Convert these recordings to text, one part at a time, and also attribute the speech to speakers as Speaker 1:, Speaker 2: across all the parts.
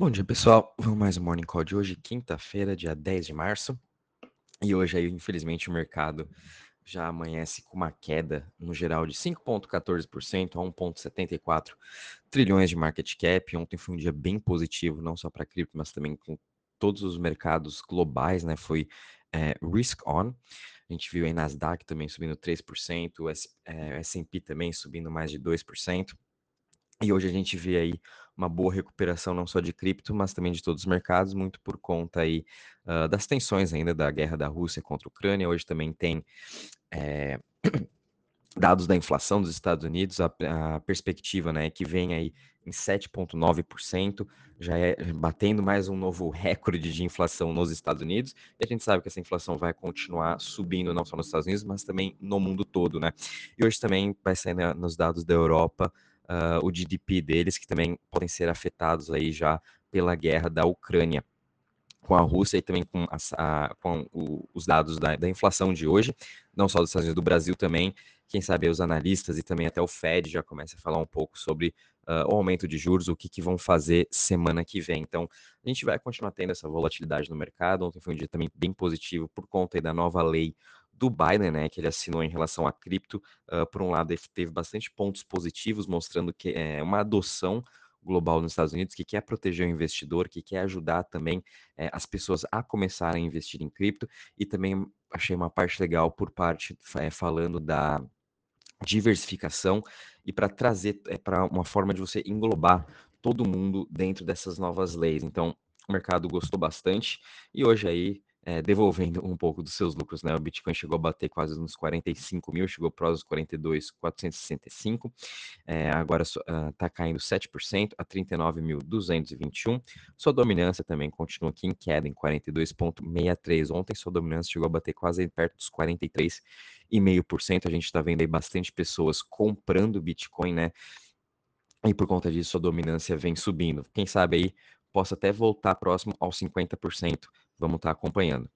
Speaker 1: Bom dia, pessoal. Vamos mais um Morning Call de hoje, quinta-feira, dia 10 de março. E hoje aí, infelizmente, o mercado já amanhece com uma queda no geral de 5,14% a 1,74 trilhões de market cap. Ontem foi um dia bem positivo, não só para cripto, mas também com todos os mercados globais, né? Foi é, risk on. A gente viu aí Nasdaq também subindo 3%, o S&P é, também subindo mais de 2%. E hoje a gente vê aí uma boa recuperação não só de cripto, mas também de todos os mercados, muito por conta aí uh, das tensões ainda da guerra da Rússia contra a Ucrânia. Hoje também tem é, dados da inflação dos Estados Unidos, a, a perspectiva né, que vem aí em 7,9%, já é batendo mais um novo recorde de inflação nos Estados Unidos, e a gente sabe que essa inflação vai continuar subindo não só nos Estados Unidos, mas também no mundo todo, né? E hoje também vai sair né, nos dados da Europa uh, o GDP deles, que também podem ser afetados aí já pela guerra da Ucrânia com a Rússia e também com, a, com o, os dados da, da, inflação de hoje, não só dos Estados Unidos, do Brasil também. Quem sabe os analistas e também até o Fed já começa a falar um pouco sobre uh, o aumento de juros, o que, que vão fazer semana que vem. Então, a gente vai continuar tendo essa volatilidade no mercado. Ontem foi um dia também bem positivo por conta da nova lei do Biden, né, que ele assinou em relação a cripto. Uh, por um lado, teve bastante pontos positivos, mostrando que é uma adoção global nos Estados Unidos que quer proteger o investidor, que quer ajudar também é, as pessoas a começarem a investir em cripto. E também achei uma parte legal por parte é, falando da diversificação e para trazer é, para uma forma de você englobar todo mundo dentro dessas novas leis. Então, o mercado gostou bastante e hoje aí é, devolvendo um pouco dos seus lucros, né? O Bitcoin chegou a bater quase nos 45 mil, chegou para os 42,465, é, agora está uh, caindo 7% a 39.221. Sua dominância também continua aqui em queda em 42,63. Ontem sua dominância chegou a bater quase perto dos 43,5%. A gente está vendo aí bastante pessoas comprando Bitcoin, né? E por conta disso, a dominância vem subindo. Quem sabe aí possa até voltar próximo aos 50%. Vamos estar tá acompanhando.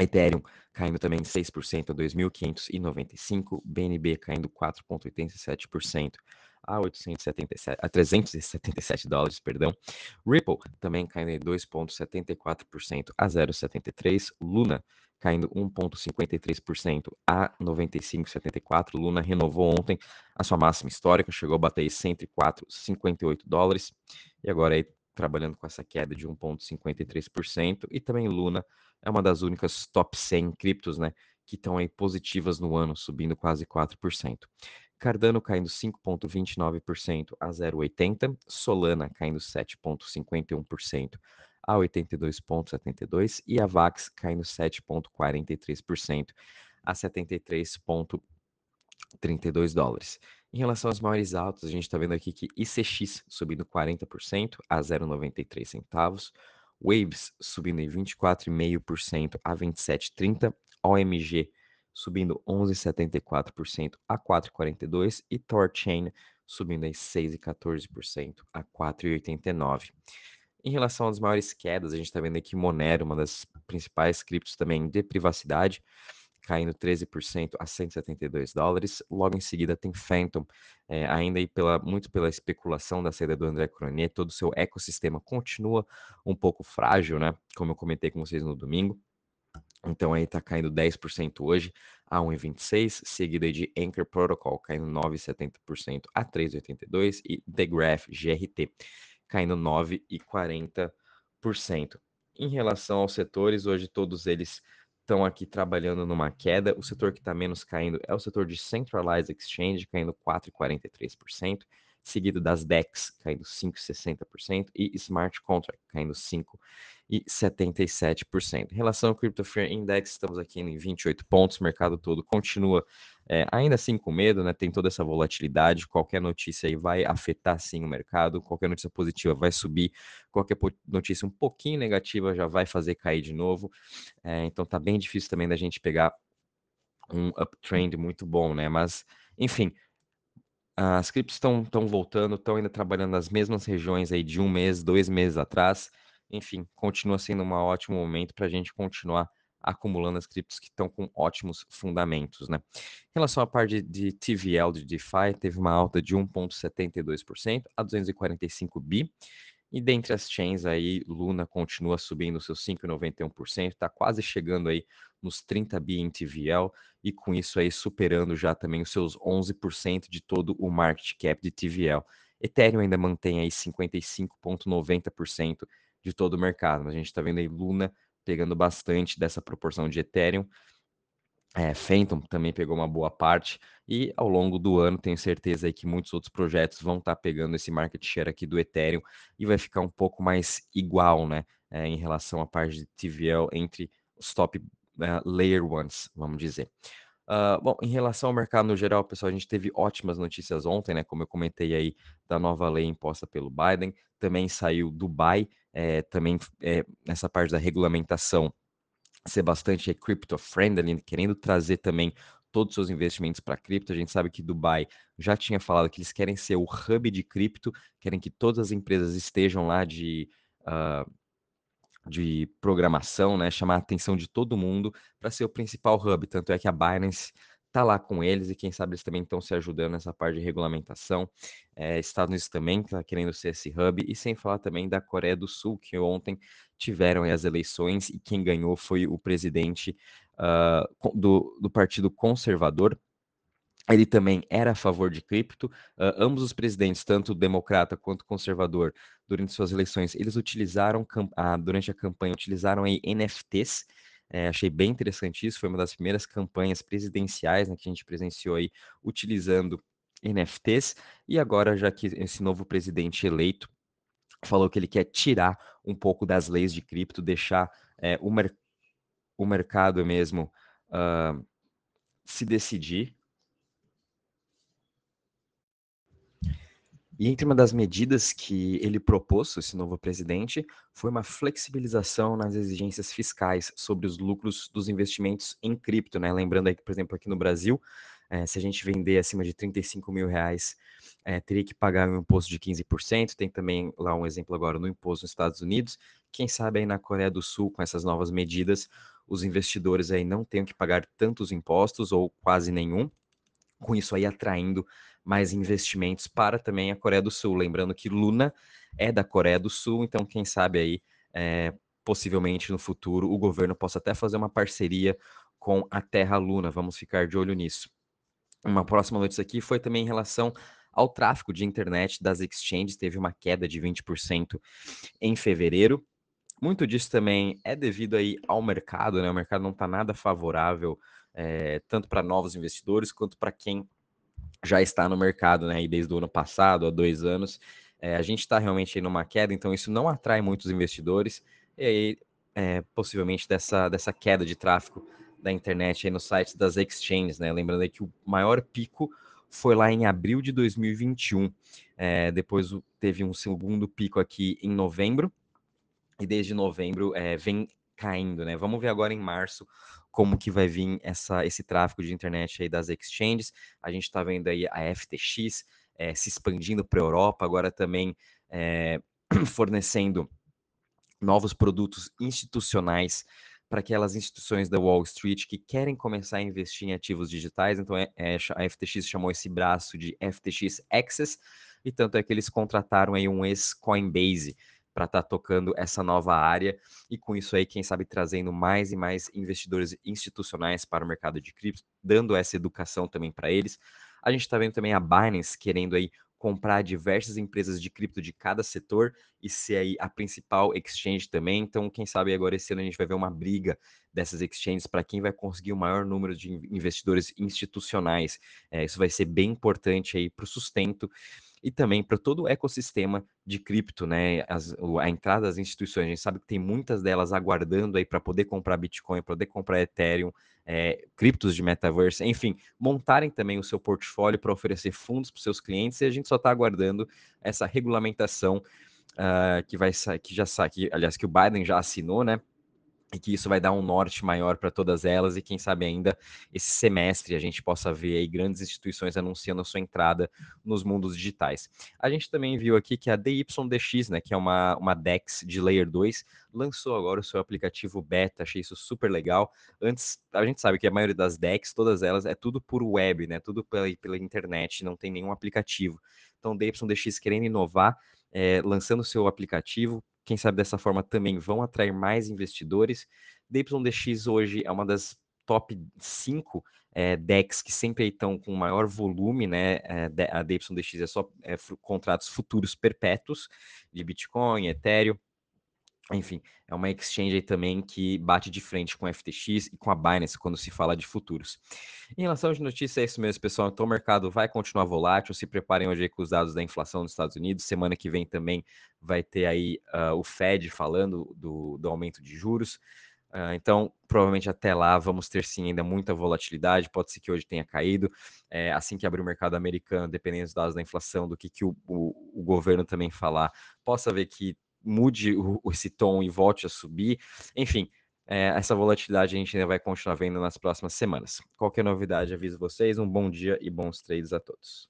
Speaker 1: Ethereum caindo também 6% a 2.595, BNB caindo 4,87% a 877 a 377 dólares, perdão. Ripple também caindo 2,74% a 0,73, Luna caindo 1,53% a 95,74. Luna renovou ontem a sua máxima histórica, chegou a bater 104,58 dólares e agora aí trabalhando com essa queda de 1,53%, e também Luna é uma das únicas top 100 criptos, né, que estão aí positivas no ano, subindo quase 4%. Cardano caindo 5,29% a 0,80%, Solana caindo 7,51% a 82,72% e a VAX caindo 7,43% a 73,32 dólares. Em relação às maiores altas, a gente está vendo aqui que ICX subindo 40% a 0,93 centavos, Waves subindo em 24,5% a 27,30, OMG subindo 11,74% a 4,42 e Torchain subindo em 6,14% a 4,89. Em relação às maiores quedas, a gente está vendo aqui Monero, uma das principais criptos também de privacidade, caindo 13% a 172 dólares. Logo em seguida tem Phantom, é, ainda aí pela, muito pela especulação da saída do André Cronier, todo o seu ecossistema continua um pouco frágil, né? Como eu comentei com vocês no domingo. Então aí tá caindo 10% hoje a 1,26, seguida de Anchor Protocol caindo 9,70% a 3,82 e The Graph GRT caindo 9,40%. Em relação aos setores, hoje todos eles estão aqui trabalhando numa queda. O setor que está menos caindo é o setor de Centralized Exchange, caindo 4,43%, seguido das DEX, caindo 5,60%, e Smart Contract, caindo 5,77%. Em relação ao Crypto Fear Index, estamos aqui em 28 pontos, o mercado todo continua é, ainda assim com medo, né? Tem toda essa volatilidade, qualquer notícia aí vai afetar sim o mercado, qualquer notícia positiva vai subir, qualquer notícia um pouquinho negativa já vai fazer cair de novo. É, então tá bem difícil também da gente pegar um uptrend muito bom, né? Mas, enfim, as criptos estão voltando, estão ainda trabalhando nas mesmas regiões aí de um mês, dois meses atrás. Enfim, continua sendo um ótimo momento para a gente continuar acumulando as criptos que estão com ótimos fundamentos, né? Em relação à parte de TVL de DeFi, teve uma alta de 1,72% a 245 bi. E dentre as chains aí, Luna continua subindo seus 5,91%, está quase chegando aí nos 30 bi em TVL e com isso aí superando já também os seus 11% de todo o market cap de TVL. Ethereum ainda mantém aí 55,90% de todo o mercado, mas a gente está vendo aí Luna pegando bastante dessa proporção de Ethereum é, Phantom também pegou uma boa parte e ao longo do ano tenho certeza aí que muitos outros projetos vão estar tá pegando esse market share aqui do Ethereum e vai ficar um pouco mais igual, né, é, em relação à parte de TVL entre os top uh, layer ones, vamos dizer. Uh, bom, em relação ao mercado no geral, pessoal, a gente teve ótimas notícias ontem, né? Como eu comentei aí da nova lei imposta pelo Biden, também saiu Dubai, é, também é, nessa parte da regulamentação ser bastante crypto-friendly, querendo trazer também todos os seus investimentos para cripto. A gente sabe que Dubai já tinha falado que eles querem ser o hub de cripto, querem que todas as empresas estejam lá de, uh, de programação, né? Chamar a atenção de todo mundo para ser o principal hub. Tanto é que a Binance tá lá com eles e quem sabe eles também estão se ajudando nessa parte de regulamentação. É, Estados Unidos também está querendo ser esse hub, e sem falar também da Coreia do Sul, que ontem tiveram as eleições e quem ganhou foi o presidente uh, do, do Partido Conservador, ele também era a favor de cripto. Uh, ambos os presidentes, tanto democrata quanto conservador, durante suas eleições, eles utilizaram, uh, durante a campanha, utilizaram aí NFTs, é, achei bem interessante isso. Foi uma das primeiras campanhas presidenciais né, que a gente presenciou aí utilizando NFTs. E agora, já que esse novo presidente eleito falou que ele quer tirar um pouco das leis de cripto, deixar é, o, mer o mercado mesmo uh, se decidir E entre uma das medidas que ele propôs, esse novo presidente, foi uma flexibilização nas exigências fiscais sobre os lucros dos investimentos em cripto, né? Lembrando aí que, por exemplo, aqui no Brasil, é, se a gente vender acima de 35 mil reais, é, teria que pagar um imposto de 15%. Tem também lá um exemplo agora no imposto nos Estados Unidos. Quem sabe aí na Coreia do Sul, com essas novas medidas, os investidores aí não tenham que pagar tantos impostos ou quase nenhum, com isso aí atraindo mais investimentos para também a Coreia do Sul. Lembrando que Luna é da Coreia do Sul, então quem sabe aí, é, possivelmente no futuro, o governo possa até fazer uma parceria com a Terra Luna. Vamos ficar de olho nisso. Uma próxima notícia aqui foi também em relação ao tráfego de internet das exchanges, teve uma queda de 20% em fevereiro. Muito disso também é devido aí ao mercado, né? O mercado não está nada favorável, é, tanto para novos investidores quanto para quem já está no mercado, né? E desde o ano passado, há dois anos, é, a gente está realmente aí numa queda, então isso não atrai muitos investidores, e aí, é, possivelmente dessa, dessa queda de tráfego da internet aí nos sites das exchanges, né? Lembrando que o maior pico foi lá em abril de 2021. É, depois teve um segundo pico aqui em novembro, e desde novembro é, vem caindo, né? Vamos ver agora em março como que vai vir essa, esse tráfego de internet aí das exchanges. A gente está vendo aí a FTX é, se expandindo para a Europa, agora também é, fornecendo novos produtos institucionais para aquelas instituições da Wall Street que querem começar a investir em ativos digitais. Então, é, é, a FTX chamou esse braço de FTX Access, e tanto é que eles contrataram aí um ex-Coinbase para estar tá tocando essa nova área e com isso aí, quem sabe, trazendo mais e mais investidores institucionais para o mercado de cripto, dando essa educação também para eles. A gente está vendo também a Binance querendo aí comprar diversas empresas de cripto de cada setor e ser aí a principal exchange também. Então, quem sabe agora esse ano a gente vai ver uma briga dessas exchanges para quem vai conseguir o maior número de investidores institucionais. É, isso vai ser bem importante aí para o sustento e também para todo o ecossistema de cripto, né? As, a entrada das instituições, a gente sabe que tem muitas delas aguardando aí para poder comprar Bitcoin, poder comprar Ethereum, é, criptos de metaverse, enfim, montarem também o seu portfólio para oferecer fundos para seus clientes e a gente só está aguardando essa regulamentação uh, que vai que já que, aliás, que o Biden já assinou, né? E que isso vai dar um norte maior para todas elas e quem sabe ainda esse semestre a gente possa ver grandes instituições anunciando a sua entrada nos mundos digitais. A gente também viu aqui que a DYDX, né, que é uma, uma DEX de Layer 2, lançou agora o seu aplicativo beta, achei isso super legal. Antes, a gente sabe que a maioria das DEX, todas elas, é tudo por web, né, tudo pela, pela internet, não tem nenhum aplicativo. Então, DYDX querendo inovar, é, lançando seu aplicativo. Quem sabe dessa forma também vão atrair mais investidores. DYDX hoje é uma das top 5 é, DEX que sempre estão com maior volume, né? É, a DYDX é só é, contratos futuros perpétuos de Bitcoin, Ethereum. Enfim, é uma exchange aí também que bate de frente com a FTX e com a Binance quando se fala de futuros. Em relação de notícia, é isso mesmo, pessoal. Então o mercado vai continuar volátil. Se preparem hoje com os dados da inflação dos Estados Unidos. Semana que vem também vai ter aí uh, o Fed falando do, do aumento de juros. Uh, então, provavelmente até lá vamos ter sim ainda muita volatilidade. Pode ser que hoje tenha caído. É, assim que abrir o mercado americano, dependendo dos dados da inflação, do que, que o, o, o governo também falar, possa ver que mude o, esse tom e volte a subir. Enfim, é, essa volatilidade a gente ainda vai continuar vendo nas próximas semanas. Qualquer novidade, aviso vocês. Um bom dia e bons trades a todos.